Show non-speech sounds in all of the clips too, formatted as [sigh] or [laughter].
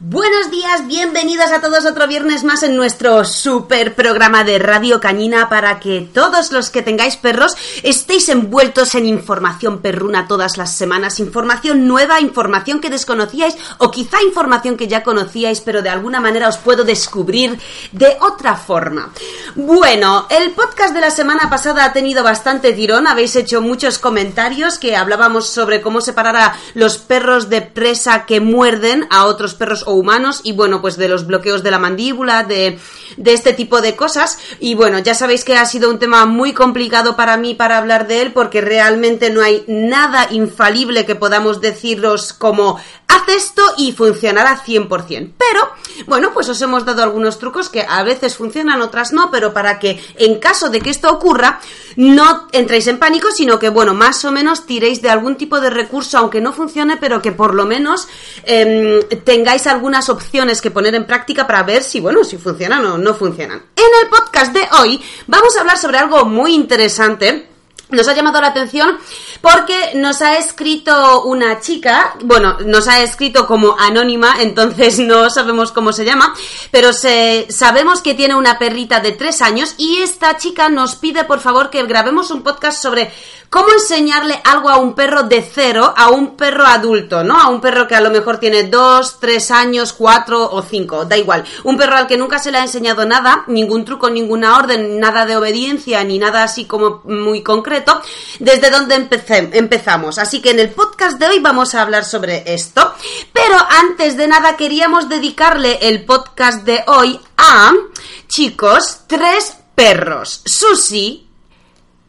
Buenos días, bienvenidos a todos otro viernes más en nuestro super programa de Radio Cañina para que todos los que tengáis perros estéis envueltos en información perruna todas las semanas, información nueva, información que desconocíais o quizá información que ya conocíais pero de alguna manera os puedo descubrir de otra forma. Bueno, el podcast de la semana pasada ha tenido bastante tirón, habéis hecho muchos comentarios que hablábamos sobre cómo separar a los perros de presa que muerden a otros perros humanos y bueno, pues de los bloqueos de la mandíbula, de, de este tipo de cosas. Y bueno, ya sabéis que ha sido un tema muy complicado para mí para hablar de él porque realmente no hay nada infalible que podamos deciros como haz esto y funcionará 100%. Pero, bueno, pues os hemos dado algunos trucos que a veces funcionan, otras no, pero para que en caso de que esto ocurra, no entréis en pánico, sino que, bueno, más o menos tiréis de algún tipo de recurso, aunque no funcione, pero que por lo menos eh, tengáis algunas opciones que poner en práctica para ver si, bueno, si funcionan o no funcionan. En el podcast de hoy vamos a hablar sobre algo muy interesante nos ha llamado la atención porque nos ha escrito una chica, bueno, nos ha escrito como anónima, entonces [laughs] no sabemos cómo se llama, pero se, sabemos que tiene una perrita de tres años y esta chica nos pide por favor que grabemos un podcast sobre cómo enseñarle algo a un perro de cero a un perro adulto, ¿no? A un perro que a lo mejor tiene dos, tres años, cuatro o cinco, da igual. Un perro al que nunca se le ha enseñado nada, ningún truco, ninguna orden, nada de obediencia, ni nada así como muy concreto desde donde empezamos. Así que en el podcast de hoy vamos a hablar sobre esto. Pero antes de nada queríamos dedicarle el podcast de hoy a, chicos, tres perros. Susi,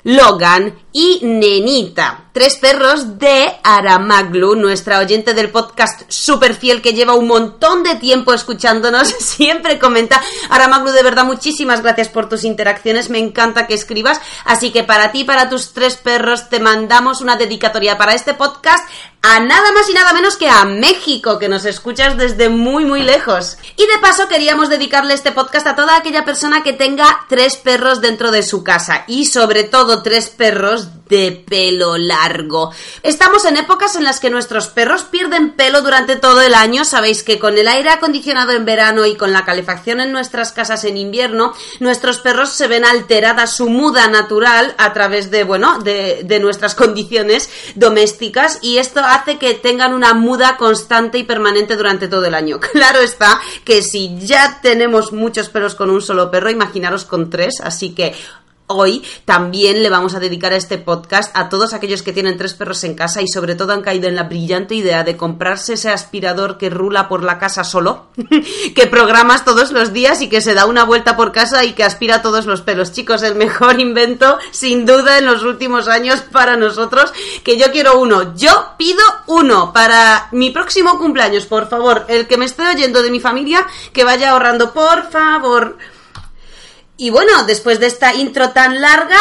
Logan y Nenita tres perros de Aramaglu, nuestra oyente del podcast súper fiel que lleva un montón de tiempo escuchándonos, [laughs] siempre comenta. Aramaglu, de verdad, muchísimas gracias por tus interacciones, me encanta que escribas. Así que para ti, para tus tres perros, te mandamos una dedicatoria para este podcast a nada más y nada menos que a México, que nos escuchas desde muy muy lejos. Y de paso queríamos dedicarle este podcast a toda aquella persona que tenga tres perros dentro de su casa y sobre todo tres perros de pelo largo. Estamos en épocas en las que nuestros perros pierden pelo durante todo el año. Sabéis que con el aire acondicionado en verano y con la calefacción en nuestras casas en invierno, nuestros perros se ven alterada su muda natural a través de, bueno, de, de nuestras [laughs] condiciones domésticas y esto hace que tengan una muda constante y permanente durante todo el año. [laughs] Claro está que si ya tenemos muchos perros con un solo perro, imaginaros con tres, así que hoy también le vamos a dedicar a este podcast a todos aquellos que tienen tres perros en casa y sobre todo han caído en la brillante idea de comprarse ese aspirador que rula por la casa solo, [laughs] que programas todos los días y que se da una vuelta por casa y que aspira todos los pelos. Chicos, el mejor [laughs] invento sin duda en los últimos años para nosotros, que yo quiero uno. Yo pido uno para mi próximo cumpleaños, por favor. El que me esté oyendo de mi familia, que vaya ahorrando, por favor. Y bueno, después de esta intro tan larga,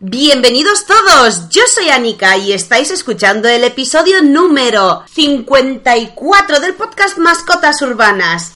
bienvenidos todos. Yo soy Anika y estáis escuchando el episodio número 54 del podcast Mascotas Urbanas.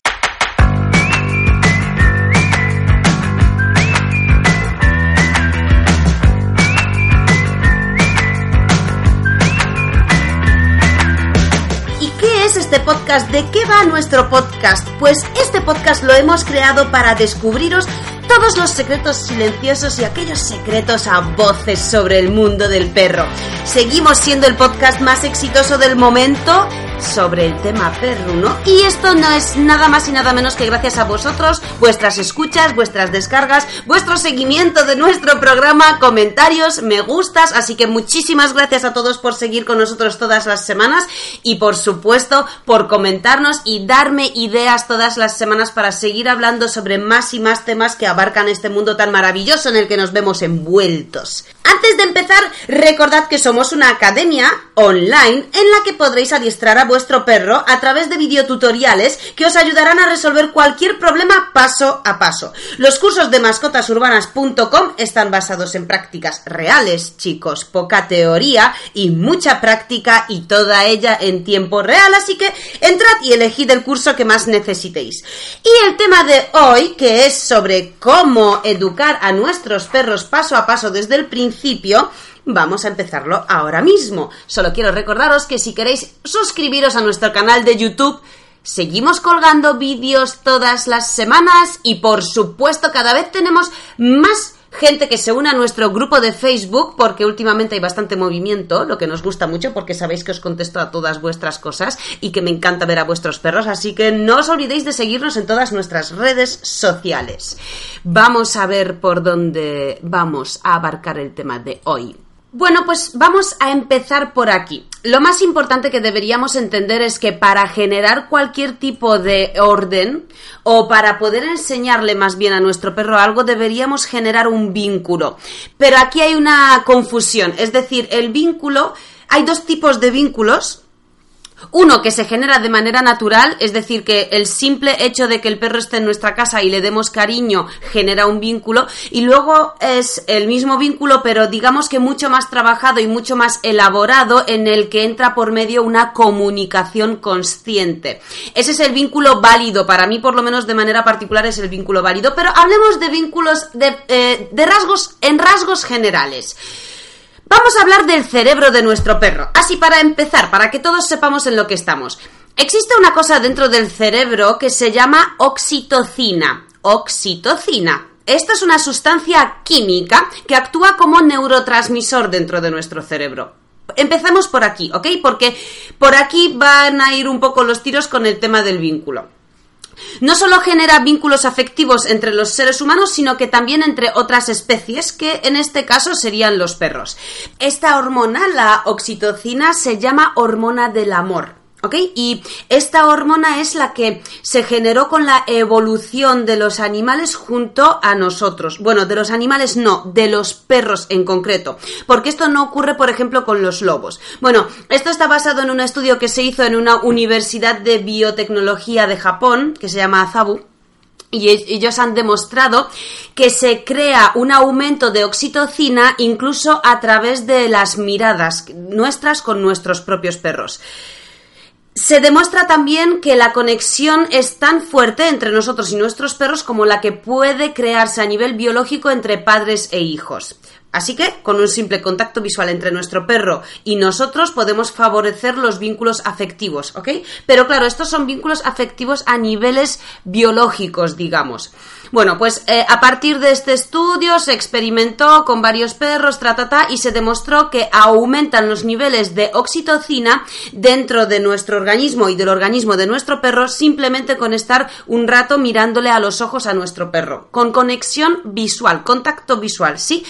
Es este podcast? ¿De qué va nuestro podcast? Pues este podcast lo hemos creado para descubriros todos los secretos silenciosos y aquellos secretos a voces sobre el mundo del perro. Seguimos siendo el podcast más exitoso del momento sobre el tema perruno y esto no es nada más y nada menos que gracias a vosotros, vuestras escuchas, vuestras descargas, vuestro seguimiento de nuestro programa, comentarios, me gustas, así que muchísimas gracias a todos por seguir con nosotros todas las semanas y por supuesto por comentarnos y darme ideas todas las semanas para seguir hablando sobre más y más temas que abarcan este mundo tan maravilloso en el que nos vemos envueltos. Antes de empezar, recordad que somos una academia online en la que podréis adiestrar a vuestro perro a través de videotutoriales que os ayudarán a resolver cualquier problema paso a paso. Los cursos de mascotasurbanas.com están basados en prácticas reales, chicos, poca teoría y mucha práctica y toda ella en tiempo real, así que entrad y elegid el curso que más necesitéis. Y el tema de hoy, que es sobre cómo educar a nuestros perros paso a paso desde el principio, vamos a empezarlo ahora mismo. Solo quiero recordaros que si queréis suscribiros a nuestro canal de YouTube, Seguimos colgando vídeos todas las semanas y por supuesto cada vez tenemos más gente que se une a nuestro grupo de Facebook, porque últimamente hay bastante movimiento, lo que nos gusta mucho, porque sabéis que os contesto a todas vuestras cosas y que me encanta ver a vuestros perros, así que no os olvidéis de seguirnos en todas nuestras redes sociales. Vamos a ver por dónde vamos a abarcar el tema de hoy. Bueno, pues vamos a empezar por aquí. Lo más importante que deberíamos entender es que para generar cualquier tipo de orden o para poder enseñarle más bien a nuestro perro algo deberíamos generar un vínculo. Pero aquí hay una confusión, es decir, el vínculo, hay dos tipos de vínculos uno, que se genera de manera natural, es decir, que el simple hecho de que el perro esté en nuestra casa y le demos cariño genera un vínculo. Y luego es el mismo vínculo, pero digamos que mucho más trabajado y mucho más elaborado en el que entra por medio una comunicación consciente. Ese es el vínculo válido, para mí por lo menos de manera particular es el vínculo válido, pero hablemos de vínculos de, eh, de rasgos en rasgos generales. Vamos a hablar del cerebro de nuestro perro. Así para empezar, para que todos sepamos en lo que estamos. Existe una cosa dentro del cerebro que se llama oxitocina. Oxitocina. Esta es una sustancia química que actúa como neurotransmisor dentro de nuestro cerebro. Empecemos por aquí, ¿ok? Porque por aquí van a ir un poco los tiros con el tema del vínculo. No solo genera vínculos afectivos entre los seres humanos, sino que también entre otras especies, que en este caso serían los perros. Esta hormona, la oxitocina, se llama hormona del amor. ¿Ok? Y esta hormona es la que se generó con la evolución de los animales junto a nosotros. Bueno, de los animales no, de los perros en concreto. Porque esto no ocurre, por ejemplo, con los lobos. Bueno, esto está basado en un estudio que se hizo en una universidad de biotecnología de Japón, que se llama Azabu. Y ellos han demostrado que se crea un aumento de oxitocina incluso a través de las miradas nuestras con nuestros propios perros. Se demuestra también que la conexión es tan fuerte entre nosotros y nuestros perros como la que puede crearse a nivel biológico entre padres e hijos. Así que, con un simple contacto visual entre nuestro perro y nosotros podemos favorecer los vínculos afectivos, ¿ok? Pero claro, estos son vínculos afectivos a niveles biológicos, digamos. Bueno, pues eh, a partir de este estudio se experimentó con varios perros, tratata, y se demostró que aumentan los niveles de oxitocina dentro de nuestro organismo y del organismo de nuestro perro simplemente con estar un rato mirándole a los ojos a nuestro perro, con conexión visual, contacto visual, ¿sí?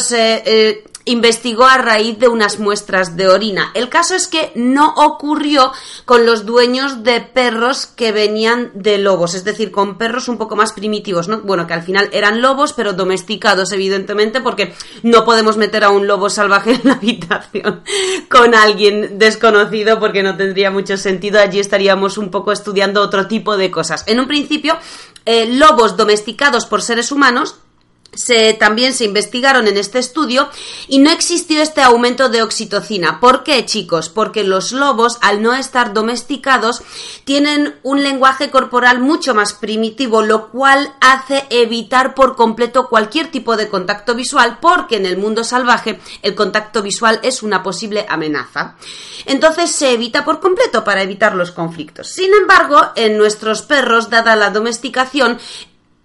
Se eh, investigó a raíz de unas muestras de orina. El caso es que no ocurrió con los dueños de perros que venían de lobos, es decir, con perros un poco más primitivos, ¿no? Bueno, que al final eran lobos, pero domesticados, evidentemente, porque no podemos meter a un lobo salvaje [laughs] en la habitación con alguien desconocido porque no tendría mucho sentido. Allí estaríamos un poco estudiando otro tipo de cosas. En un principio, eh, lobos domesticados por seres humanos se, también se investigaron en este estudio y no existió este aumento de oxitocina. ¿Por qué, chicos? Porque los lobos, al no estar domesticados, tienen un lenguaje corporal mucho más primitivo, lo cual hace evitar por completo cualquier tipo de contacto visual, porque en el mundo salvaje el contacto visual es una posible amenaza. Entonces se evita por completo para evitar los conflictos. Sin embargo, en nuestros perros, dada la domesticación,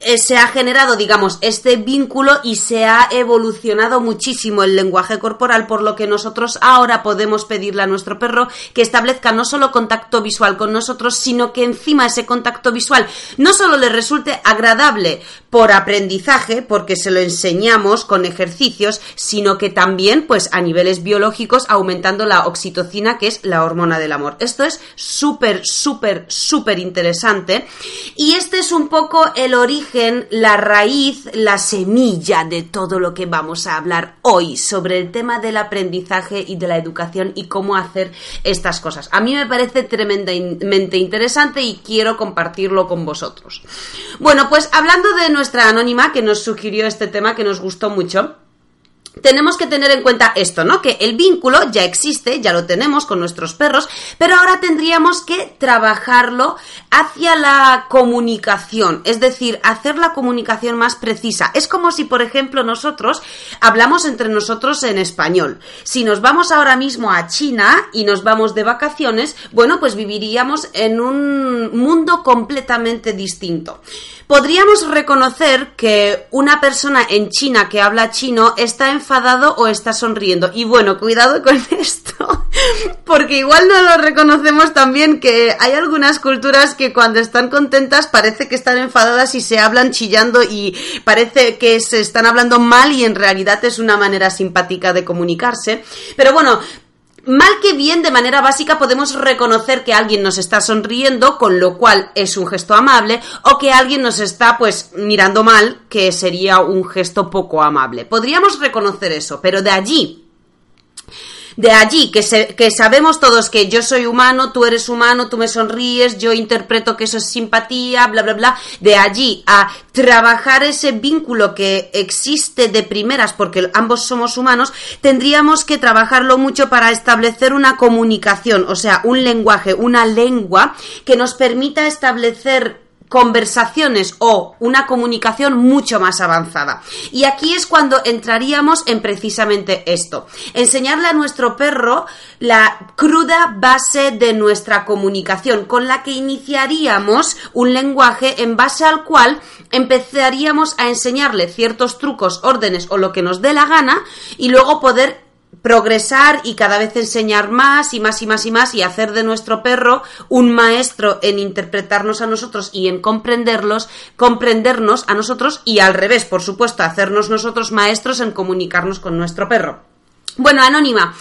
eh, se ha generado, digamos, este vínculo y se ha evolucionado muchísimo el lenguaje corporal, por lo que nosotros ahora podemos pedirle a nuestro perro que establezca no solo contacto visual con nosotros, sino que encima ese contacto visual no solo le resulte agradable por aprendizaje, porque se lo enseñamos con ejercicios, sino que también, pues, a niveles biológicos, aumentando la oxitocina, que es la hormona del amor. Esto es súper, súper, súper interesante. Y este es un poco el origen la raíz, la semilla de todo lo que vamos a hablar hoy sobre el tema del aprendizaje y de la educación y cómo hacer estas cosas. A mí me parece tremendamente interesante y quiero compartirlo con vosotros. Bueno, pues hablando de nuestra anónima que nos sugirió este tema que nos gustó mucho, tenemos que tener en cuenta esto, ¿no? Que el vínculo ya existe, ya lo tenemos con nuestros perros, pero ahora tendríamos que trabajarlo hacia la comunicación, es decir, hacer la comunicación más precisa. Es como si, por ejemplo, nosotros hablamos entre nosotros en español. Si nos vamos ahora mismo a China y nos vamos de vacaciones, bueno, pues viviríamos en un mundo completamente distinto podríamos reconocer que una persona en China que habla chino está enfadado o está sonriendo. Y bueno, cuidado con [laughs] esto, porque igual no lo reconocemos también que hay algunas culturas que cuando están contentas parece que están enfadadas y se hablan chillando y parece que se están hablando mal y en realidad es una manera simpática de comunicarse. Pero bueno, Mal que bien, de manera básica, podemos reconocer que alguien nos está sonriendo, con lo cual es un gesto amable, o que alguien nos está, pues, mirando mal, que sería un gesto poco amable. Podríamos reconocer eso, pero de allí de allí que, que sabemos todos que yo soy humano, tú eres humano, tú me sonríes, yo interpreto que eso es simpatía, bla, bla, bla, de allí a trabajar ese vínculo que existe de primeras porque ambos somos humanos, tendríamos que trabajarlo mucho para establecer una comunicación, o sea, un lenguaje, una lengua que nos permita establecer conversaciones o una comunicación mucho más avanzada. Y aquí es cuando entraríamos en precisamente esto. Enseñarle a nuestro perro la cruda base de nuestra comunicación, con la que iniciaríamos un lenguaje en base al cual empezaríamos a enseñarle ciertos trucos, órdenes o lo que nos dé la gana y luego poder progresar y cada vez enseñar más y más y más y más y hacer de nuestro perro un maestro en interpretarnos a nosotros y en comprenderlos, comprendernos a nosotros y al revés, por supuesto, hacernos nosotros maestros en comunicarnos con nuestro perro. Bueno, Anónima,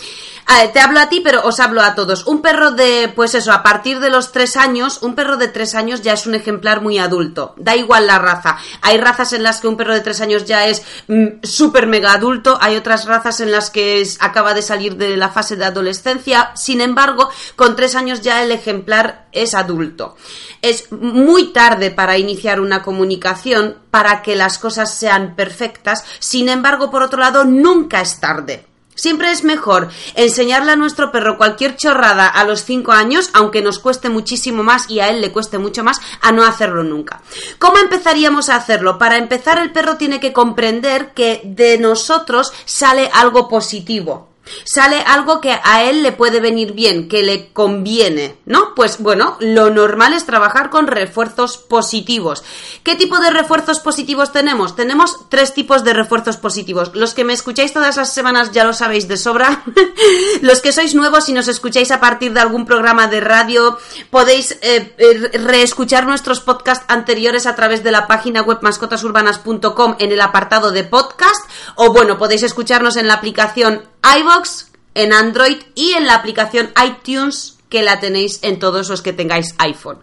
te hablo a ti, pero os hablo a todos. Un perro de, pues eso, a partir de los tres años, un perro de tres años ya es un ejemplar muy adulto. Da igual la raza. Hay razas en las que un perro de tres años ya es mm, súper mega adulto. Hay otras razas en las que acaba de salir de la fase de adolescencia. Sin embargo, con tres años ya el ejemplar es adulto. Es muy tarde para iniciar una comunicación para que las cosas sean perfectas. Sin embargo, por otro lado, nunca es tarde. Siempre es mejor enseñarle a nuestro perro cualquier chorrada a los 5 años, aunque nos cueste muchísimo más y a él le cueste mucho más, a no hacerlo nunca. ¿Cómo empezaríamos a hacerlo? Para empezar, el perro tiene que comprender que de nosotros sale algo positivo. Sale algo que a él le puede venir bien, que le conviene, ¿no? Pues bueno, lo normal es trabajar con refuerzos positivos. ¿Qué tipo de refuerzos positivos tenemos? Tenemos tres tipos de refuerzos positivos. Los que me escucháis todas las semanas ya lo sabéis de sobra. [laughs] Los que sois nuevos y nos escucháis a partir de algún programa de radio, podéis eh, eh, reescuchar nuestros podcasts anteriores a través de la página web mascotasurbanas.com en el apartado de podcast o bueno, podéis escucharnos en la aplicación iBox, en Android y en la aplicación iTunes que la tenéis en todos los que tengáis iPhone.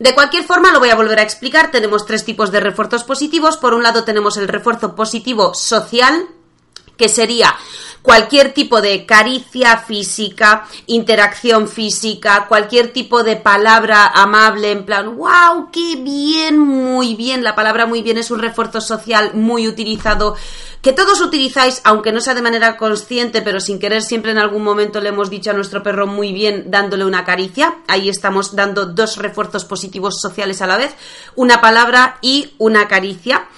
De cualquier forma, lo voy a volver a explicar. Tenemos tres tipos de refuerzos positivos. Por un lado tenemos el refuerzo positivo social, que sería cualquier tipo de caricia física, interacción física, cualquier tipo de palabra amable en plan, wow, qué bien, muy bien. La palabra muy bien es un refuerzo social muy utilizado que todos utilizáis, aunque no sea de manera consciente, pero sin querer siempre en algún momento le hemos dicho a nuestro perro muy bien dándole una caricia. Ahí estamos dando dos refuerzos positivos sociales a la vez, una palabra y una caricia.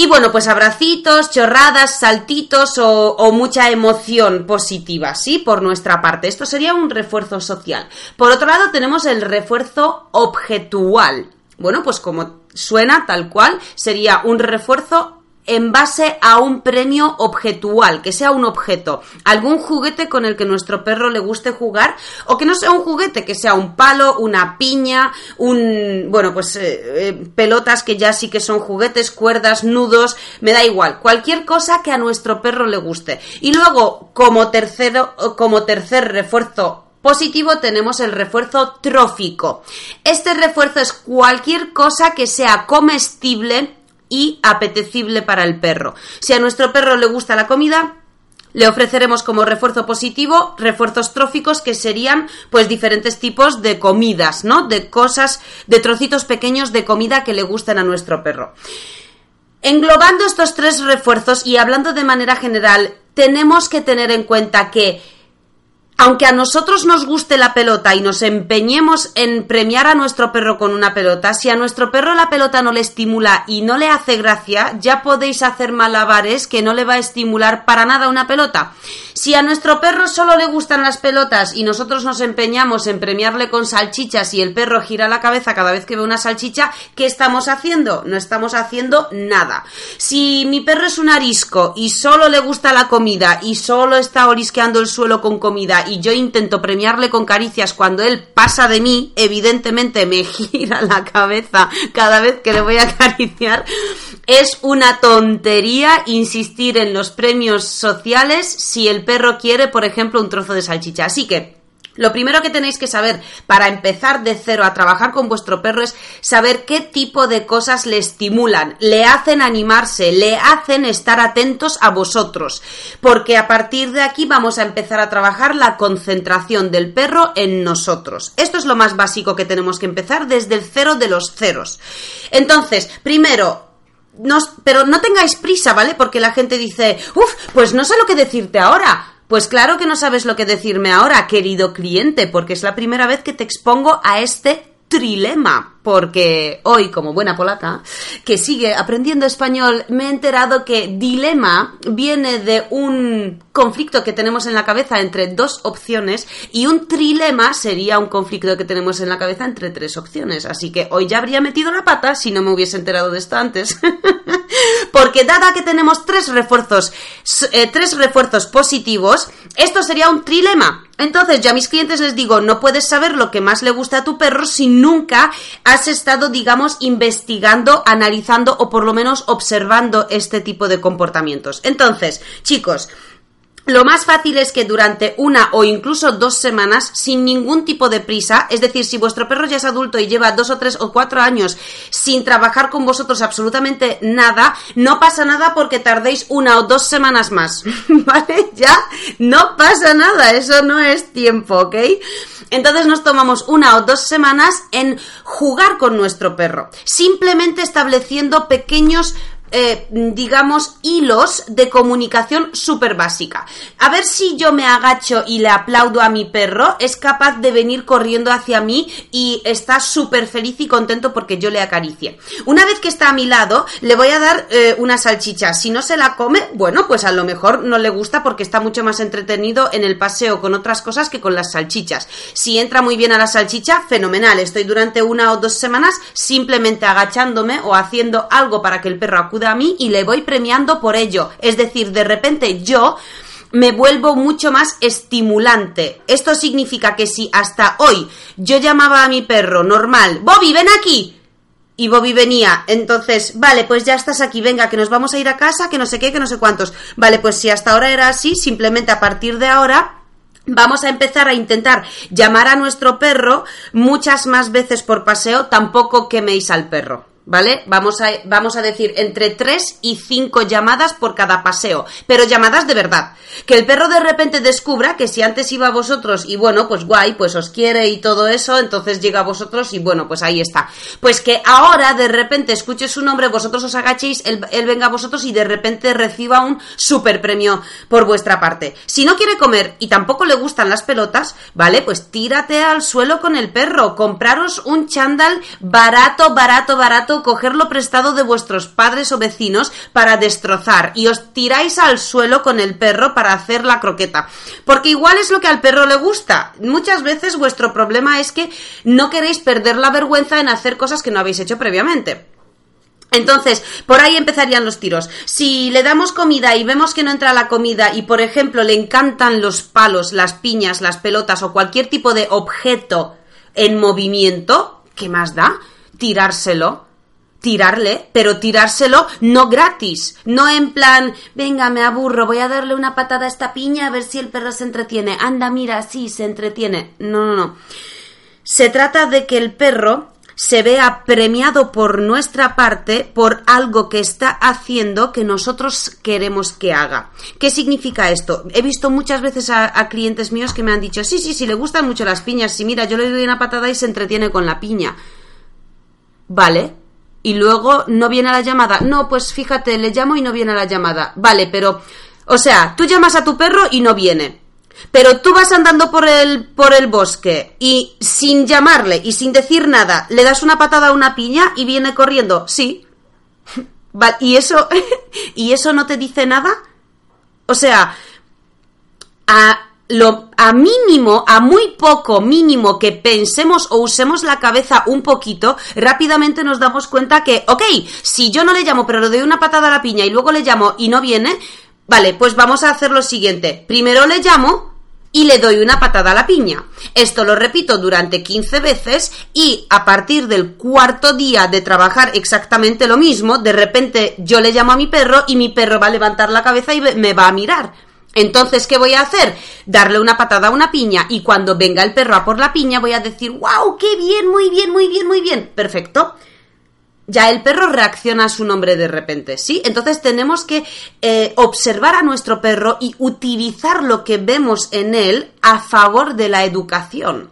Y bueno, pues abracitos, chorradas, saltitos o, mucha emoción positiva, ¿sí? Por nuestra parte. Esto sería un refuerzo social. Por otro lado, tenemos el refuerzo objetual. Bueno, pues como suena tal cual, sería un refuerzo en base a un premio objetual, que sea un objeto, algún juguete con el que nuestro perro le guste jugar, o que no sea un juguete, que sea un palo, una piña, un, bueno, pues eh, eh, pelotas que ya sí que son juguetes, cuerdas, nudos, me da igual, cualquier cosa que a nuestro perro le guste. Y luego, como tercero, como tercer refuerzo positivo tenemos el refuerzo trófico. Este refuerzo es cualquier cosa que sea comestible y apetecible para el perro. Si a nuestro perro le gusta la comida, le ofreceremos como refuerzo positivo refuerzos tróficos que serían pues diferentes tipos de comidas, ¿no? De cosas, de trocitos pequeños de comida que le gusten a nuestro perro. Englobando estos tres refuerzos y hablando de manera general, tenemos que tener en cuenta que aunque a nosotros nos guste la pelota y nos empeñemos en premiar a nuestro perro con una pelota, si a nuestro perro la pelota no le estimula y no le hace gracia, ya podéis hacer malabares que no le va a estimular para nada una pelota. Si a nuestro perro solo le gustan las pelotas y nosotros nos empeñamos en premiarle con salchichas y el perro gira la cabeza cada vez que ve una salchicha, ¿qué estamos haciendo? No estamos haciendo nada. Si mi perro es un arisco y solo le gusta la comida y solo está orisqueando el suelo con comida y yo intento premiarle con caricias cuando él pasa de mí, evidentemente me [laughs] gira la cabeza cada vez que le voy a acariciar. Es una tontería insistir en los premios sociales si el perro quiere, por ejemplo, un trozo de salchicha. Así que lo primero que tenéis que saber para empezar de cero a trabajar con vuestro perro es saber qué tipo de cosas le estimulan, le hacen animarse, le hacen estar atentos a vosotros, porque a partir de aquí vamos a empezar a trabajar la concentración del perro en nosotros. Esto es lo más básico que tenemos que empezar desde el cero de los ceros. Entonces, primero, pero no tengáis prisa, ¿vale? Porque la gente dice, uff, pues no sé lo que decirte ahora. Pues claro que no sabes lo que decirme ahora, querido cliente, porque es la primera vez que te expongo a este trilema, porque hoy, como buena polaca, que sigue aprendiendo español, me he enterado que dilema viene de un conflicto que tenemos en la cabeza entre dos opciones y un trilema sería un conflicto que tenemos en la cabeza entre tres opciones. Así que hoy ya habría metido la pata si no me hubiese enterado de esto antes. [laughs] porque dada que tenemos tres refuerzos, eh, tres refuerzos positivos, esto sería un trilema. Entonces, yo a mis clientes les digo, no puedes saber lo que más le gusta a tu perro si nunca has estado, digamos, investigando, analizando o por lo menos observando este tipo de comportamientos. Entonces, chicos, lo más fácil es que durante una o incluso dos semanas, sin ningún tipo de prisa, es decir, si vuestro perro ya es adulto y lleva dos o tres o cuatro años sin trabajar con vosotros absolutamente nada, no pasa nada porque tardéis una o dos semanas más, [laughs] ¿vale? Ya no pasa nada, eso no es tiempo, ¿ok? Entonces nos tomamos una o dos semanas en jugar con nuestro perro, simplemente estableciendo pequeños eh, digamos, hilos de comunicación súper básica. A ver si yo me agacho y le aplaudo a mi perro, es capaz de venir corriendo hacia mí y está súper feliz y contento porque yo le acaricie. Una vez que está a mi lado, le voy a dar eh, una salchicha. Si no se la come, bueno, pues a lo mejor no le gusta porque está mucho más entretenido en el paseo con otras cosas que con las salchichas. Si entra muy bien a la salchicha, fenomenal. Estoy durante una o dos semanas simplemente agachándome o haciendo algo para que el perro acude a mí y le voy premiando por ello. Es decir, de repente yo me vuelvo mucho más estimulante. Esto significa que si hasta hoy yo llamaba a mi perro normal, Bobby, ven aquí. Y Bobby venía, entonces, vale, pues ya estás aquí, venga, que nos vamos a ir a casa, que no sé qué, que no sé cuántos. Vale, pues si hasta ahora era así, simplemente a partir de ahora Vamos a empezar a intentar llamar a nuestro perro muchas más veces por paseo, tampoco queméis al perro. ¿Vale? Vamos a, vamos a decir entre 3 y 5 llamadas por cada paseo, pero llamadas de verdad. Que el perro de repente descubra que si antes iba a vosotros y bueno, pues guay, pues os quiere y todo eso, entonces llega a vosotros y bueno, pues ahí está. Pues que ahora de repente escuche su nombre, vosotros os agachéis, él, él venga a vosotros y de repente reciba un super premio por vuestra parte. Si no quiere comer y tampoco le gustan las pelotas, ¿vale? Pues tírate al suelo con el perro, compraros un chándal barato, barato, barato cogerlo prestado de vuestros padres o vecinos para destrozar y os tiráis al suelo con el perro para hacer la croqueta. Porque igual es lo que al perro le gusta. Muchas veces vuestro problema es que no queréis perder la vergüenza en hacer cosas que no habéis hecho previamente. Entonces, por ahí empezarían los tiros. Si le damos comida y vemos que no entra la comida y, por ejemplo, le encantan los palos, las piñas, las pelotas o cualquier tipo de objeto en movimiento, ¿qué más da? Tirárselo tirarle, pero tirárselo no gratis, no en plan, venga, me aburro, voy a darle una patada a esta piña a ver si el perro se entretiene. Anda, mira, sí, se entretiene. No, no, no. Se trata de que el perro se vea premiado por nuestra parte por algo que está haciendo que nosotros queremos que haga. ¿Qué significa esto? He visto muchas veces a, a clientes míos que me han dicho, sí, sí, sí, le gustan mucho las piñas, si mira, yo le doy una patada y se entretiene con la piña. Vale, y luego no viene a la llamada. No, pues fíjate, le llamo y no viene a la llamada. Vale, pero, o sea, tú llamas a tu perro y no viene. Pero tú vas andando por el, por el bosque y sin llamarle y sin decir nada, le das una patada a una piña y viene corriendo. Sí. [laughs] ¿Y eso, [laughs] ¿Y eso no te dice nada? O sea, a, lo, a mínimo, a muy poco mínimo que pensemos o usemos la cabeza un poquito, rápidamente nos damos cuenta que, ok, si yo no le llamo pero le doy una patada a la piña y luego le llamo y no viene, vale, pues vamos a hacer lo siguiente. Primero le llamo y le doy una patada a la piña. Esto lo repito durante 15 veces y a partir del cuarto día de trabajar exactamente lo mismo, de repente yo le llamo a mi perro y mi perro va a levantar la cabeza y me va a mirar. Entonces, ¿qué voy a hacer? Darle una patada a una piña y cuando venga el perro a por la piña voy a decir, wow, qué bien, muy bien, muy bien, muy bien. Perfecto ya el perro reacciona a su nombre de repente, ¿sí? Entonces tenemos que eh, observar a nuestro perro y utilizar lo que vemos en él a favor de la educación.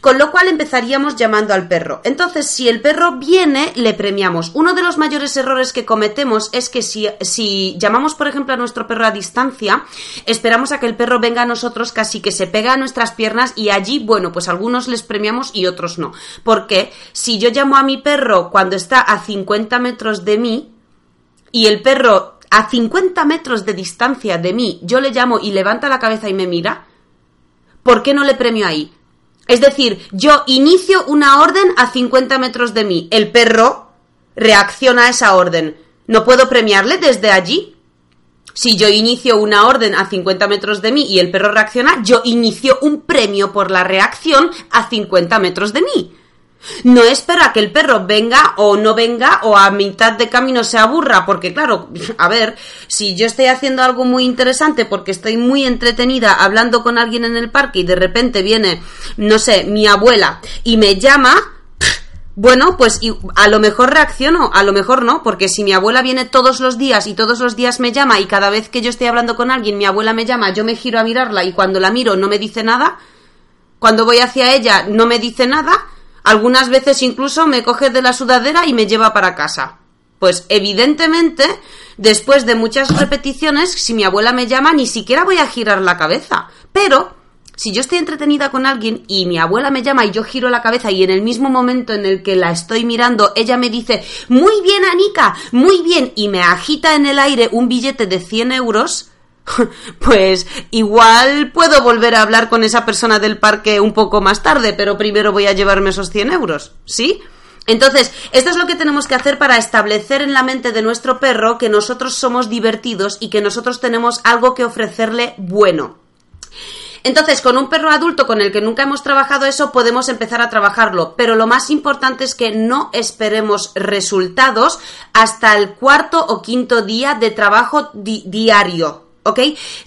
Con lo cual empezaríamos llamando al perro. Entonces, si el perro viene, le premiamos. Uno de los mayores errores que cometemos es que si, si llamamos, por ejemplo, a nuestro perro a distancia, esperamos a que el perro venga a nosotros casi que se pega a nuestras piernas y allí, bueno, pues algunos les premiamos y otros no. Porque si yo llamo a mi perro cuando está a 50 metros de mí y el perro a 50 metros de distancia de mí, yo le llamo y levanta la cabeza y me mira, ¿por qué no le premio ahí? Es decir, yo inicio una orden a 50 metros de mí, el perro reacciona a esa orden. ¿No puedo premiarle desde allí? Si yo inicio una orden a 50 metros de mí y el perro reacciona, yo inicio un premio por la reacción a 50 metros de mí. No espera que el perro venga o no venga o a mitad de camino se aburra, porque claro, a ver, si yo estoy haciendo algo muy interesante porque estoy muy entretenida hablando con alguien en el parque y de repente viene, no sé, mi abuela y me llama, bueno, pues a lo mejor reacciono, a lo mejor no, porque si mi abuela viene todos los días y todos los días me llama y cada vez que yo estoy hablando con alguien mi abuela me llama, yo me giro a mirarla y cuando la miro no me dice nada, cuando voy hacia ella no me dice nada, algunas veces incluso me coge de la sudadera y me lleva para casa. Pues evidentemente, después de muchas repeticiones, si mi abuela me llama, ni siquiera voy a girar la cabeza. Pero, si yo estoy entretenida con alguien y mi abuela me llama y yo giro la cabeza y en el mismo momento en el que la estoy mirando, ella me dice, muy bien, Anika, muy bien, y me agita en el aire un billete de 100 euros, [laughs] pues igual puedo volver a hablar con esa persona del parque un poco más tarde, pero primero voy a llevarme esos 100 euros, ¿sí? Entonces, esto es lo que tenemos que hacer para establecer en la mente de nuestro perro que nosotros somos divertidos y que nosotros tenemos algo que ofrecerle bueno. Entonces, con un perro adulto con el que nunca hemos trabajado eso, podemos empezar a trabajarlo, pero lo más importante es que no esperemos resultados hasta el cuarto o quinto día de trabajo diario. ¿Ok?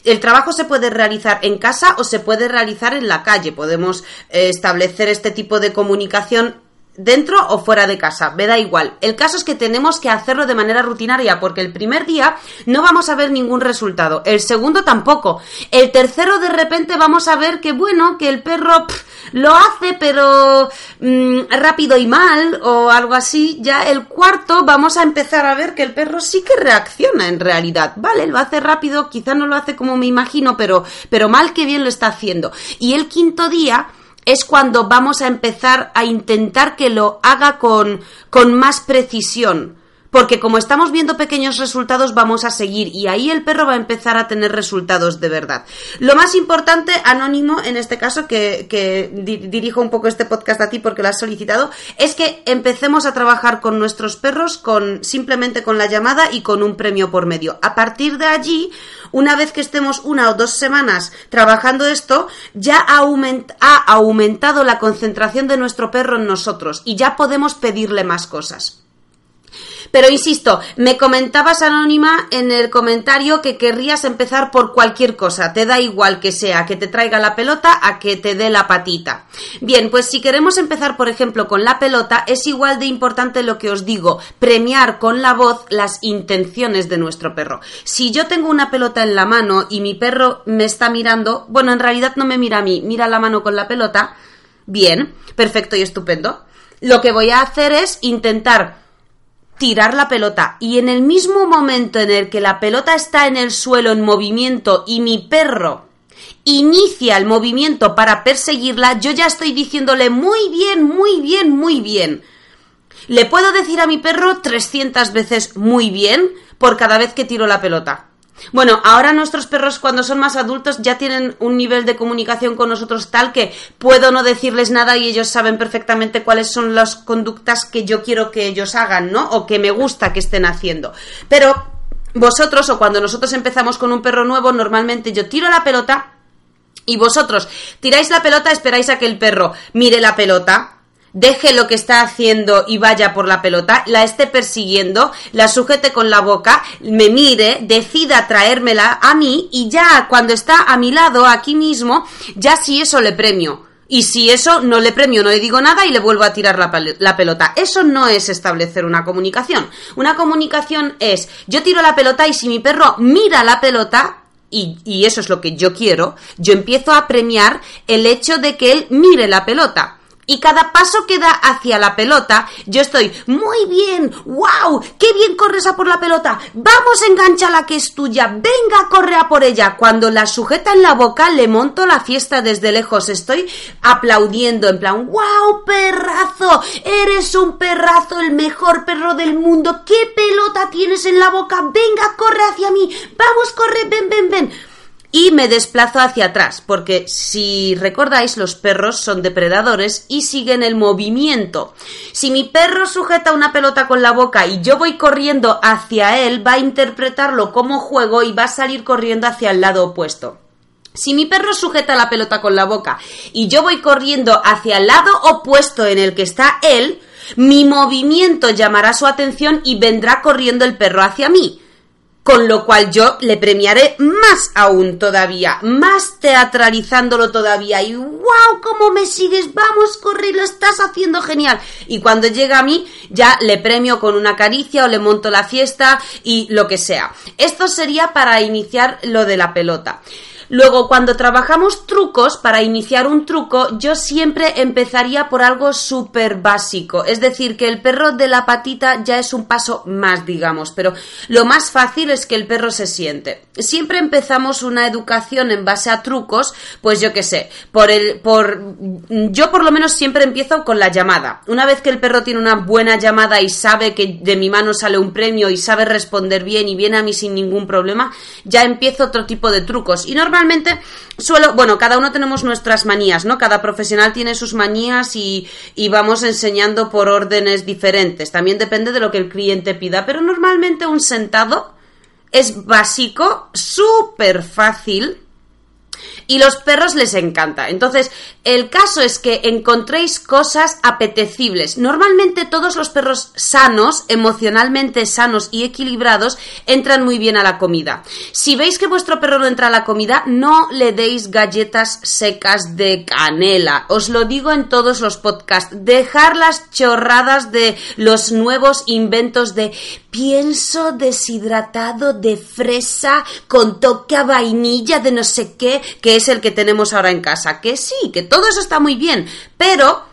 El trabajo se puede realizar en casa o se puede realizar en la calle. Podemos eh, establecer este tipo de comunicación dentro o fuera de casa, me da igual. El caso es que tenemos que hacerlo de manera rutinaria porque el primer día no vamos a ver ningún resultado, el segundo tampoco, el tercero de repente vamos a ver que bueno, que el perro lo hace pero mm, rápido y mal o algo así, ya el cuarto vamos a empezar a ver que el perro sí que reacciona en realidad, vale, lo hace rápido, quizá no lo hace como me imagino, pero, pero mal que bien lo está haciendo. Y el quinto día es cuando vamos a empezar a intentar que lo haga con, con más precisión. Porque como estamos viendo pequeños resultados, vamos a seguir y ahí el perro va a empezar a tener resultados de verdad. Lo más importante, anónimo, en este caso, que, dirijo un poco este podcast a ti porque lo has solicitado, es que empecemos a trabajar con nuestros perros con simplemente con la llamada y con un premio por medio. A partir de allí, una vez que estemos una o dos semanas trabajando esto, ya ha aumentado la concentración de nuestro perro en nosotros y ya podemos pedirle más cosas. Pero insisto, me comentabas anónima en el comentario que querrías empezar por cualquier cosa, te da igual que sea, que te traiga la pelota a que te dé la patita. Bien, pues si queremos empezar, por ejemplo, con la pelota, es igual de importante lo que os digo, premiar con la voz las intenciones de nuestro perro. Si yo tengo una pelota en la mano y mi perro me está mirando, bueno, en realidad no me mira a mí, mira la mano con la pelota, bien, perfecto y estupendo. Lo que voy a hacer es intentar tirar la pelota. Y en el mismo momento en el que la pelota está en el suelo en movimiento y mi perro inicia el movimiento para perseguirla, yo ya estoy diciéndole muy bien, muy bien, muy bien. Le puedo decir a mi perro 300 veces muy bien por cada vez que tiro la pelota. Bueno, ahora nuestros perros cuando son más adultos ya tienen un nivel de comunicación con nosotros tal que puedo no decirles nada y ellos saben perfectamente cuáles son las conductas que yo quiero que ellos hagan, ¿no? O que me gusta que estén haciendo. Pero vosotros o cuando nosotros empezamos con un perro nuevo, normalmente yo tiro la pelota y vosotros tiráis la pelota, esperáis a que el perro mire la pelota, deje lo que está haciendo y vaya por la pelota, la esté persiguiendo, la sujete con la boca, me mire, decida traérmela a mí y ya cuando está a mi lado, aquí mismo, ya si eso le premio. Y si eso no le premio, no le digo nada y le vuelvo a tirar la, pelota. Eso no es establecer una comunicación. Una comunicación es, yo tiro la pelota y si mi perro mira la pelota, y, y, eso es lo que yo quiero, yo empiezo a premiar el hecho de que él mire la pelota y cada paso que da hacia la pelota, yo estoy, muy bien, wow, qué bien corres a por la pelota, vamos, la que es tuya, venga, corre a por ella. Cuando la sujeta en la boca, le monto la fiesta desde lejos, estoy aplaudiendo en plan, wow, perrazo, eres un perrazo, el mejor perro del mundo, qué pelota tienes en la boca, venga, corre hacia mí, vamos, corre, ven, ven, ven y me desplazo hacia atrás, porque si recordáis, los perros son depredadores y siguen el movimiento. Si mi perro sujeta una pelota con la boca y yo voy corriendo hacia él, va a interpretarlo como juego y va a salir corriendo hacia el lado opuesto. Si mi perro sujeta la pelota con la boca y yo voy corriendo hacia el lado opuesto en el que está él, mi movimiento llamará su atención y vendrá corriendo el perro hacia mí. Con lo cual yo le premiaré más aún todavía, más teatralizándolo todavía. Y wow, cómo me sigues, vamos, corre, lo estás haciendo genial. Y cuando llega a mí, ya le premio con una caricia o le monto la fiesta y lo que sea. Esto sería para iniciar lo de la pelota. Luego, cuando trabajamos trucos, para iniciar un truco, yo siempre empezaría por algo súper básico. Es decir, que el perro de la patita ya es un paso más, digamos, pero lo más fácil es que el perro se siente. Siempre empezamos una educación en base a trucos, pues yo qué sé, por el, por, yo por lo menos siempre empiezo con la llamada. Una vez que el perro tiene una buena llamada y sabe que de mi mano sale un premio y sabe responder bien y viene a mí sin ningún problema, ya empiezo otro tipo de trucos. Y normalmente suelo, bueno, cada uno tenemos nuestras manías, ¿no? Cada profesional tiene sus manías y vamos enseñando por órdenes diferentes. También depende de lo que el cliente pida, pero normalmente un sentado es básico, súper fácil y los perros les encanta. Entonces, el caso es que encontréis cosas apetecibles. Normalmente todos los perros sanos, emocionalmente sanos y equilibrados, entran muy bien a la comida. Si veis que vuestro perro no entra a la comida, no le deis galletas secas de canela. Os lo digo en todos los podcasts. Dejar las chorradas de los nuevos inventos de pienso deshidratado de fresa con toque a vainilla de no sé qué, que es el que tenemos ahora en casa. Que sí, que todo eso está muy bien, pero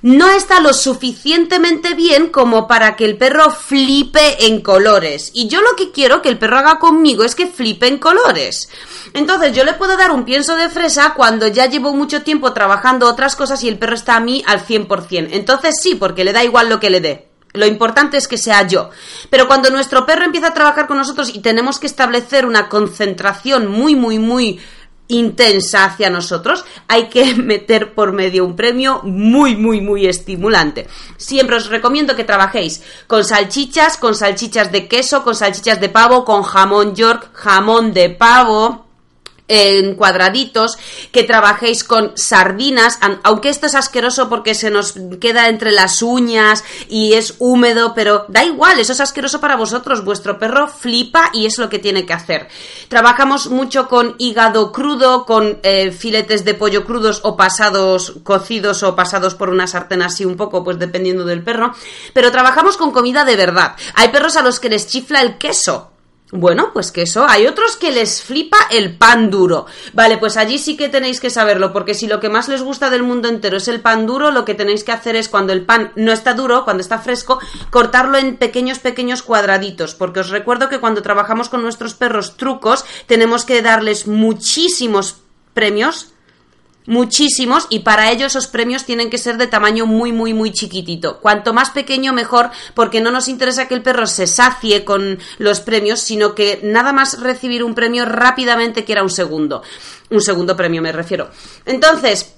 no está lo suficientemente bien como para que el perro flipe en colores. Y yo lo que quiero que el perro haga conmigo es que flipe en colores. Entonces yo le puedo dar un pienso de fresa cuando ya llevo mucho tiempo trabajando otras cosas y el perro está a mí al 100%. Entonces sí, porque le da igual lo que le dé. Lo importante es que sea yo. Pero cuando nuestro perro empieza a trabajar con nosotros y tenemos que establecer una concentración muy, muy, muy intensa hacia nosotros, hay que [laughs] meter por medio un premio muy, muy, muy estimulante. Siempre os recomiendo que trabajéis con salchichas, con salchichas de queso, con salchichas de pavo, con jamón york, jamón de pavo, en cuadraditos, que trabajéis con sardinas, aunque esto es asqueroso porque se nos queda entre las uñas y es húmedo, pero da igual, eso es asqueroso para vosotros, vuestro perro flipa y es lo que tiene que hacer. Trabajamos mucho con hígado crudo, con eh, filetes de pollo crudos o pasados cocidos o pasados por una sartén así un poco, pues dependiendo del perro, pero trabajamos con comida de verdad. Hay perros a los que les chifla el queso Bueno, pues que eso. Hay otros que les flipa el pan duro. Vale, pues allí sí que tenéis que saberlo, porque si lo que más les gusta del mundo entero es el pan duro, lo que tenéis que hacer es cuando el pan no está duro, cuando está fresco, cortarlo en pequeños, pequeños cuadraditos. Porque os recuerdo que cuando trabajamos con nuestros perros trucos, tenemos que darles muchísimos premios muchísimos y para ello esos premios tienen que ser de tamaño muy muy muy chiquitito. Cuanto más pequeño mejor porque no nos interesa que el perro se sacie con los premios, sino que nada más recibir un premio rápidamente quiera un segundo. Un segundo premio me refiero. Entonces,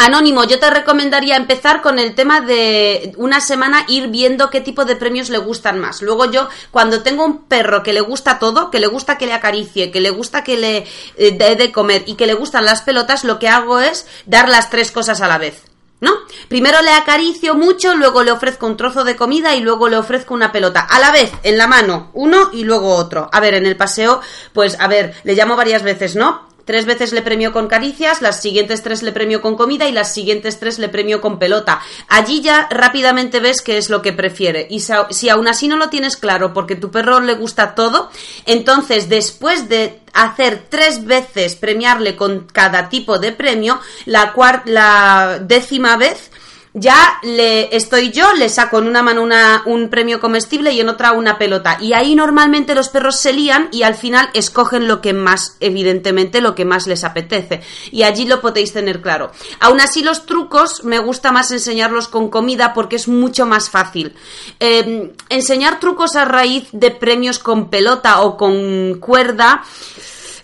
Anónimo, yo te recomendaría empezar con el tema de una semana ir viendo qué tipo de premios le gustan más. Luego yo, cuando tengo un perro que le gusta todo, que le gusta que le acaricie, que le gusta que le eh, dé de comer y que le gustan las pelotas, lo que hago es dar las tres cosas a la vez. ¿No? Primero le acaricio mucho, luego le ofrezco un trozo de comida y luego le ofrezco una pelota. A la vez, en la mano, uno y luego otro. A ver, en el paseo, pues a ver, le llamo varias veces, ¿no? Tres veces le premio con caricias, las siguientes tres le premio con comida y las siguientes tres le premio con pelota. Allí ya rápidamente ves qué es lo que prefiere. Y si aún así no lo tienes claro porque tu perro le gusta todo, entonces después de hacer tres veces premiarle con cada tipo de premio, la, la décima vez ya le estoy yo, le saco en una mano una, un premio comestible y en otra una pelota. Y ahí normalmente los perros se lían y al final escogen lo que más, evidentemente, lo que más les apetece. Y allí lo podéis tener claro. Aún así, los trucos me gusta más enseñarlos con comida porque es mucho más fácil. Em, enseñar trucos a raíz de premios con pelota o con cuerda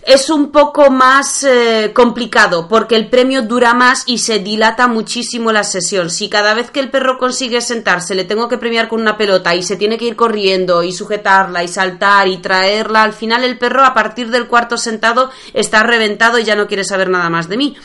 es un poco más eh, complicado porque el premio dura más y se dilata muchísimo la sesión. Si cada vez que el perro consigue sentarse le tengo que premiar con una pelota y se tiene que ir corriendo y sujetarla y saltar y traerla, al final el perro a partir del cuarto sentado está reventado y ya no quiere saber nada más de mí.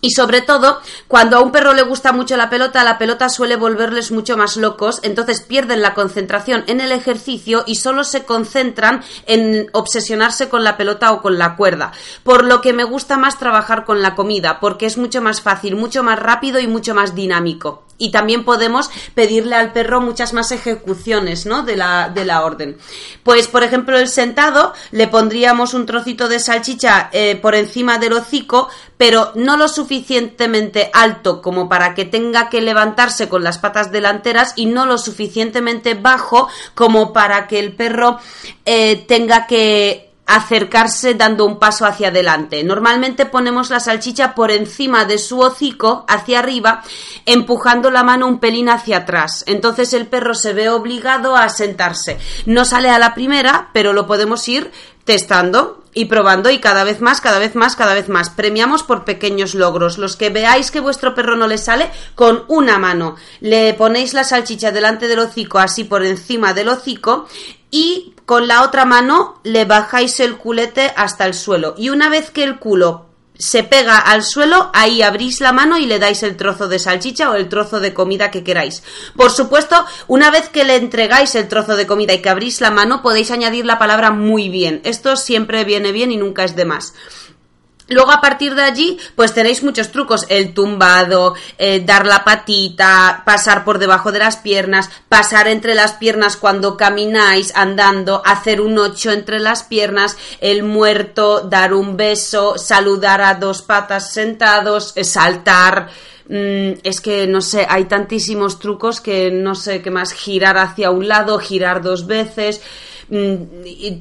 Y sobre todo, cuando a un perro le gusta mucho la pelota, la pelota suele volverles mucho más locos, entonces pierden la concentración en el ejercicio y solo se concentran en obsesionarse con la pelota o con la cuerda. Por lo que me gusta más trabajar con la comida, porque es mucho más fácil, mucho más rápido y mucho más dinámico y también podemos pedirle al perro muchas más ejecuciones ¿no? de, la, de la orden. Pues, por ejemplo, el sentado le pondríamos un trocito de salchicha eh, por encima del hocico, pero no lo suficientemente alto como para que tenga que levantarse con las patas delanteras y no lo suficientemente bajo como para que el perro eh, tenga que acercarse dando un paso hacia adelante. Normalmente ponemos la salchicha por encima de su hocico, hacia arriba, empujando la mano un pelín hacia atrás. Entonces el perro se ve obligado a sentarse. No sale a la primera, pero lo podemos ir testando y probando y cada vez más, cada vez más, cada vez más. Premiamos por pequeños logros. Los que veáis que vuestro perro no le sale, con una mano le ponéis la salchicha delante del hocico, así por encima del hocico, y con la otra mano le bajáis el culete hasta el suelo. Y una vez que el culo se pega al suelo, ahí abrís la mano y le dais el trozo de salchicha o el trozo de comida que queráis. Por supuesto, una vez que le entregáis el trozo de comida y que abrís la mano, podéis añadir la palabra muy bien. Esto siempre viene bien y nunca es de más. Luego a partir de allí, pues tenéis muchos trucos, el tumbado, eh, dar la patita, pasar por debajo de las piernas, pasar entre las piernas cuando camináis andando, hacer un ocho entre las piernas, el muerto, dar un beso, saludar a dos patas sentados, eh, saltar, mm, es que no sé, hay tantísimos trucos que no sé qué más, girar hacia un lado, girar dos veces,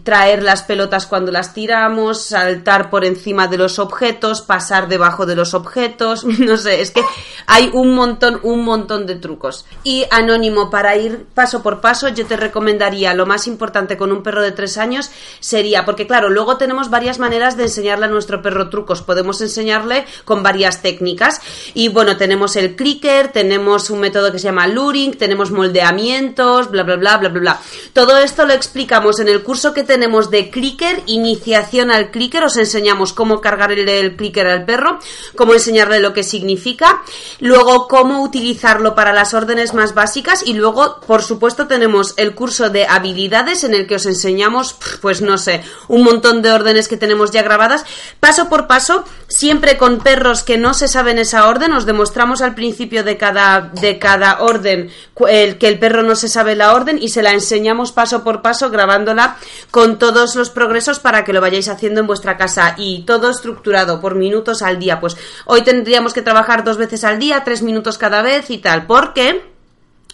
traer las pelotas cuando las tiramos, saltar por encima de los objetos, pasar debajo de los objetos, [laughs] no sé, es que hay un montón, un montón de trucos. Y anónimo, para ir paso por paso, yo te recomendaría lo más importante con un perro de tres años sería, porque claro, luego tenemos varias maneras de enseñarle a nuestro perro trucos. Podemos enseñarle con varias técnicas. Y bueno, tenemos el clicker, tenemos un método que se llama luring, tenemos moldeamientos, bla, bla, bla, bla, bla, bla. Todo esto lo explica en el curso que tenemos de clicker, iniciación al clicker, os enseñamos cómo cargar el, clicker al perro, cómo enseñarle lo que significa, luego cómo utilizarlo para las órdenes más básicas y luego, por supuesto, tenemos el curso de habilidades en el que os enseñamos, pues no sé, un montón de órdenes que tenemos ya grabadas, paso por paso, siempre con perros que no se saben esa orden, os demostramos al principio de cada, de cada orden que el perro no se sabe la orden y se la enseñamos paso por paso grabándola con todos los progresos para que lo vayáis haciendo en vuestra casa y todo estructurado por minutos al día. Pues hoy tendríamos que trabajar dos veces al día, tres minutos cada vez y tal, porque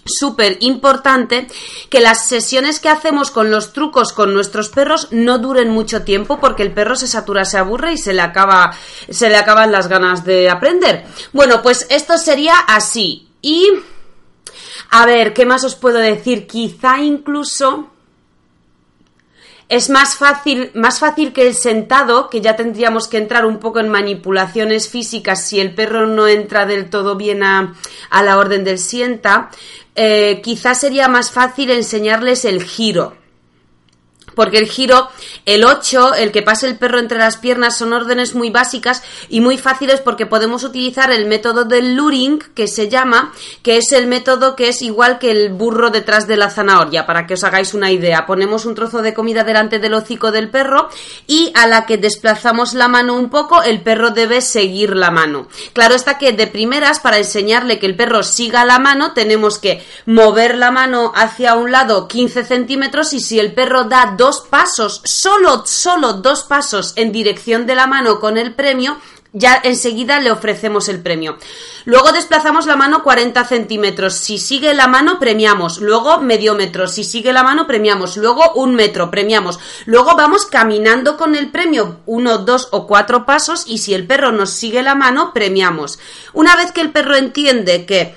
súper importante que las sesiones que hacemos con los trucos con nuestros perros no duren mucho tiempo porque el perro se satura, se aburre y se le acaba se le acaban las ganas de aprender. Bueno, pues esto sería así. Y a ver, ¿qué más os puedo decir? Quizá incluso es más fácil, más fácil que el sentado, que ya tendríamos que entrar un poco en manipulaciones físicas si el perro no entra del todo bien a, a la orden del sienta, eh, quizás sería más fácil enseñarles el giro porque el giro, el 8, el que pase el perro entre las piernas, son órdenes muy básicas y muy fáciles porque podemos utilizar el método del luring, que se llama, que es el método que es igual que el burro detrás de la zanahoria, para que os hagáis una idea. Ponemos un trozo de comida delante del hocico del perro y a la que desplazamos la mano un poco, el perro debe seguir la mano. Claro está que de primeras, para enseñarle que el perro siga la mano, tenemos que mover la mano hacia un lado 15 centímetros y si el perro da dos pasos, solo, solo dos pasos en dirección de la mano con el premio, ya enseguida le ofrecemos el premio. Luego desplazamos la mano 40 centímetros. Si sigue la mano, premiamos. Luego medio metro. Si sigue la mano, premiamos. Luego un metro, premiamos. Luego vamos caminando con el premio uno, dos o cuatro pasos y si el perro nos sigue la mano, premiamos. Una vez que el perro entiende que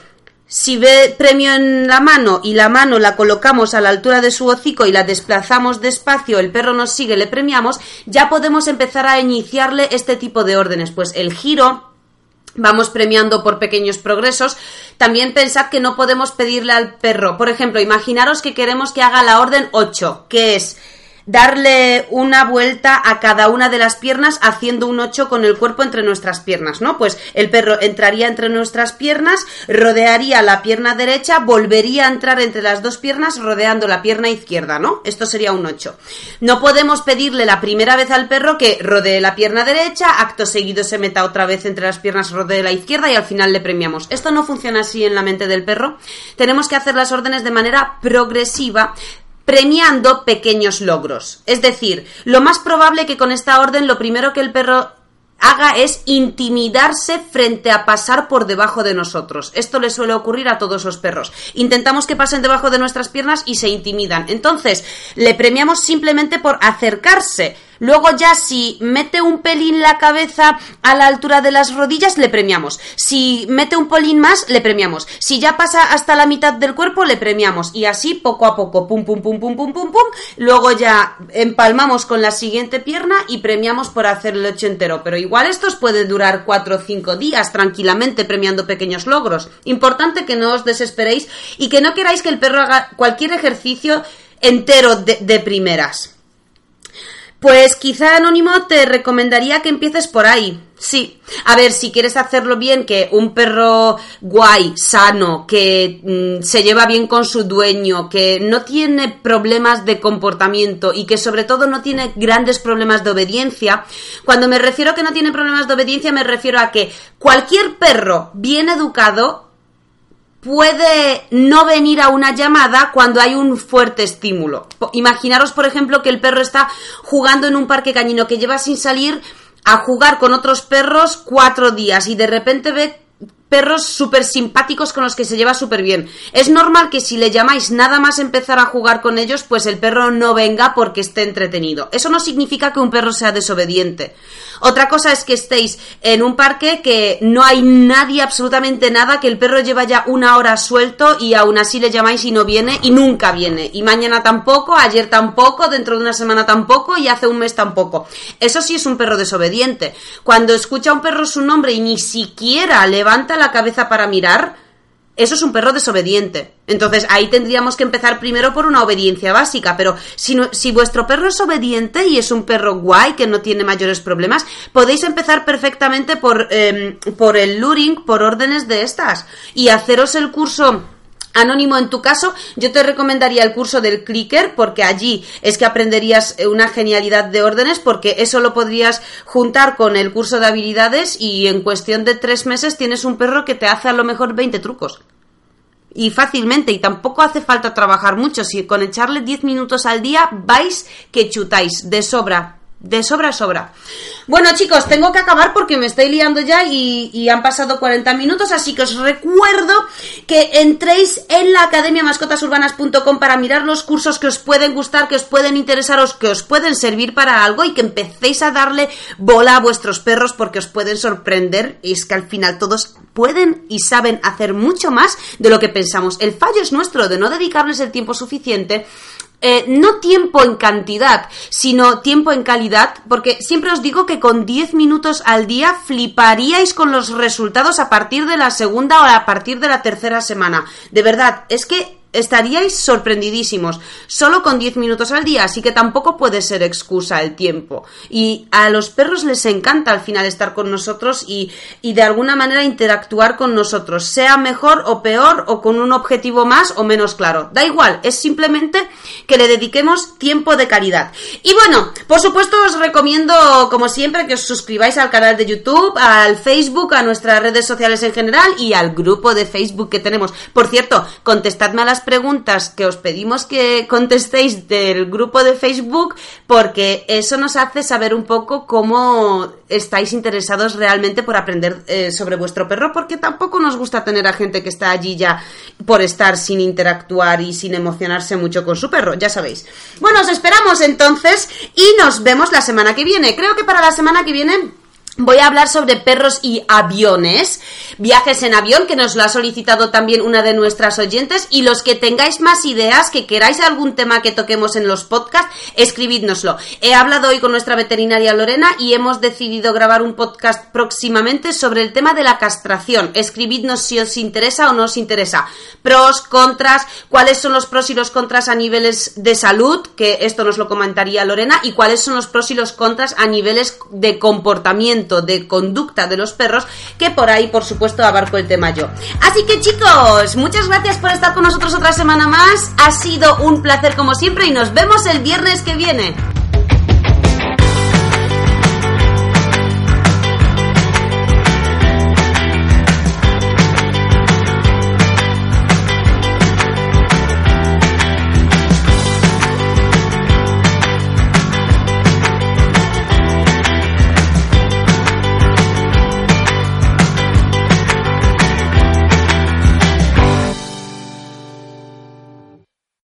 si ve premio en la mano y la mano la colocamos a la altura de su hocico y la desplazamos despacio, el perro nos sigue, le premiamos, ya podemos empezar a iniciarle este tipo de órdenes. Pues el giro, vamos premiando por pequeños progresos. También pensad que no podemos pedirle al perro, por ejemplo, imaginaros que queremos que haga la orden 8, que es darle una vuelta a cada una de las piernas haciendo un 8 con el cuerpo entre nuestras piernas, ¿no? Pues el perro entraría entre nuestras piernas, rodearía la pierna derecha, volvería a entrar entre las dos piernas rodeando la pierna izquierda, ¿no? Esto sería un 8. No podemos pedirle la primera vez al perro que rodee la pierna derecha, acto seguido se meta otra vez entre las piernas, rodee la izquierda y al final le premiamos. Esto no funciona así en la mente del perro. Tenemos que hacer las órdenes de manera progresiva premiando pequeños logros. Es decir, lo más probable que con esta orden lo primero que el perro haga es intimidarse frente a pasar por debajo de nosotros. Esto le suele ocurrir a todos los perros. Intentamos que pasen debajo de nuestras piernas y se intimidan. Entonces, le premiamos simplemente por acercarse Luego ya si mete un pelín la cabeza a la altura de las rodillas, le premiamos. Si mete un pelín más, le premiamos. Si ya pasa hasta la mitad del cuerpo, le premiamos. Y así poco a poco, pum, pum, pum, pum, pum, pum, pum. Luego ya empalmamos con la siguiente pierna y premiamos por hacer el ocho entero. Pero igual estos pueden durar cuatro o cinco días tranquilamente premiando pequeños logros. Importante que no os desesperéis y que no queráis que el perro haga cualquier ejercicio entero de, de primeras. Pues quizá Anónimo te recomendaría que empieces por ahí. Sí. A ver, si quieres hacerlo bien, que un perro guay, sano, que mm, se lleva bien con su dueño, que no tiene problemas de comportamiento y que sobre todo no tiene grandes problemas de obediencia. Cuando me refiero a que no tiene problemas de obediencia, me refiero a que cualquier perro bien educado puede no venir a una llamada cuando hay un fuerte estímulo. Imaginaros, por ejemplo, que el perro está jugando en un parque cañino que lleva sin salir a jugar con otros perros cuatro días y de repente ve perros súper simpáticos con los que se lleva súper bien. Es normal que si le llamáis nada más empezar a jugar con ellos, pues el perro no venga porque esté entretenido. Eso no significa que un perro sea desobediente. Otra cosa es que estéis en un parque que no hay nadie, absolutamente nada, que el perro lleva ya una hora suelto y aún así le llamáis y no viene y nunca viene. Y mañana tampoco, ayer tampoco, dentro de una semana tampoco y hace un mes tampoco. Eso sí es un perro desobediente. Cuando escucha a un perro su nombre y ni siquiera levanta la cabeza para mirar, eso es un perro desobediente. Entonces ahí tendríamos que empezar primero por una obediencia básica, pero si, si vuestro perro es obediente y es un perro guay que no tiene mayores problemas, podéis empezar perfectamente por, em, por el luring, por órdenes de estas y haceros el curso Anónimo, en tu caso, yo te recomendaría el curso del clicker porque allí es que aprenderías una genialidad de órdenes porque eso lo podrías juntar con el curso de habilidades y en cuestión de tres meses tienes un perro que te hace a lo mejor 20 trucos. y fácilmente y tampoco hace falta trabajar mucho. Si con echarle 10 minutos al día vais que chutáis de sobra. De sobra, sobra. Bueno, chicos, tengo que acabar porque me estoy liando ya y, han pasado 40 minutos, así que os recuerdo que entréis en la academia mascotasurbanas.com para mirar los cursos que os pueden gustar, que os pueden interesaros, que os pueden servir para algo y que empecéis a darle bola a vuestros perros porque os pueden sorprender. Y es que al final todos pueden y saben hacer mucho más de lo que pensamos. El fallo es nuestro de no dedicarles el tiempo suficiente eh, no tiempo en cantidad, sino tiempo en calidad, porque siempre os digo que con 10 minutos al día fliparíais con los resultados a partir de la segunda o a partir de la tercera semana. De verdad, es que estaríais sorprendidísimos, solo con 10 minutos al día, así que tampoco puede ser excusa el tiempo. Y a los perros les encanta al final estar con nosotros y, y, de alguna manera interactuar con nosotros, sea mejor o peor o con un objetivo más o menos claro. Da igual, es simplemente que le dediquemos tiempo de calidad. Y bueno, por supuesto os recomiendo, como siempre, que os suscribáis al canal de YouTube, al Facebook, a nuestras redes sociales en general y al grupo de Facebook que tenemos. Por cierto, contestadme a las preguntas que os pedimos que contestéis del grupo de Facebook porque eso nos hace saber un poco cómo estáis interesados realmente por aprender eh, sobre vuestro perro porque tampoco nos gusta tener a gente que está allí ya por estar sin interactuar y sin emocionarse mucho con su perro, ya sabéis. Bueno, os esperamos entonces y nos vemos la semana que viene. Creo que para la semana que viene Voy a hablar sobre perros y aviones, viajes en avión, que nos lo ha solicitado también una de nuestras oyentes, y los que tengáis más ideas, que queráis algún tema que toquemos en los podcasts, escribidnoslo. He hablado hoy con nuestra veterinaria Lorena y hemos decidido grabar un podcast próximamente sobre el tema de la castración. Escribidnos si os interesa o no os interesa. Pros, contras, cuáles son los pros y los contras a niveles de salud, que esto nos lo comentaría Lorena, y cuáles son los pros y los contras a niveles de de conducta de los perros, que por ahí, por supuesto, abarco el tema yo. Así que chicos, muchas gracias por estar con nosotros otra semana más. Ha sido un placer como siempre y nos vemos el viernes que viene.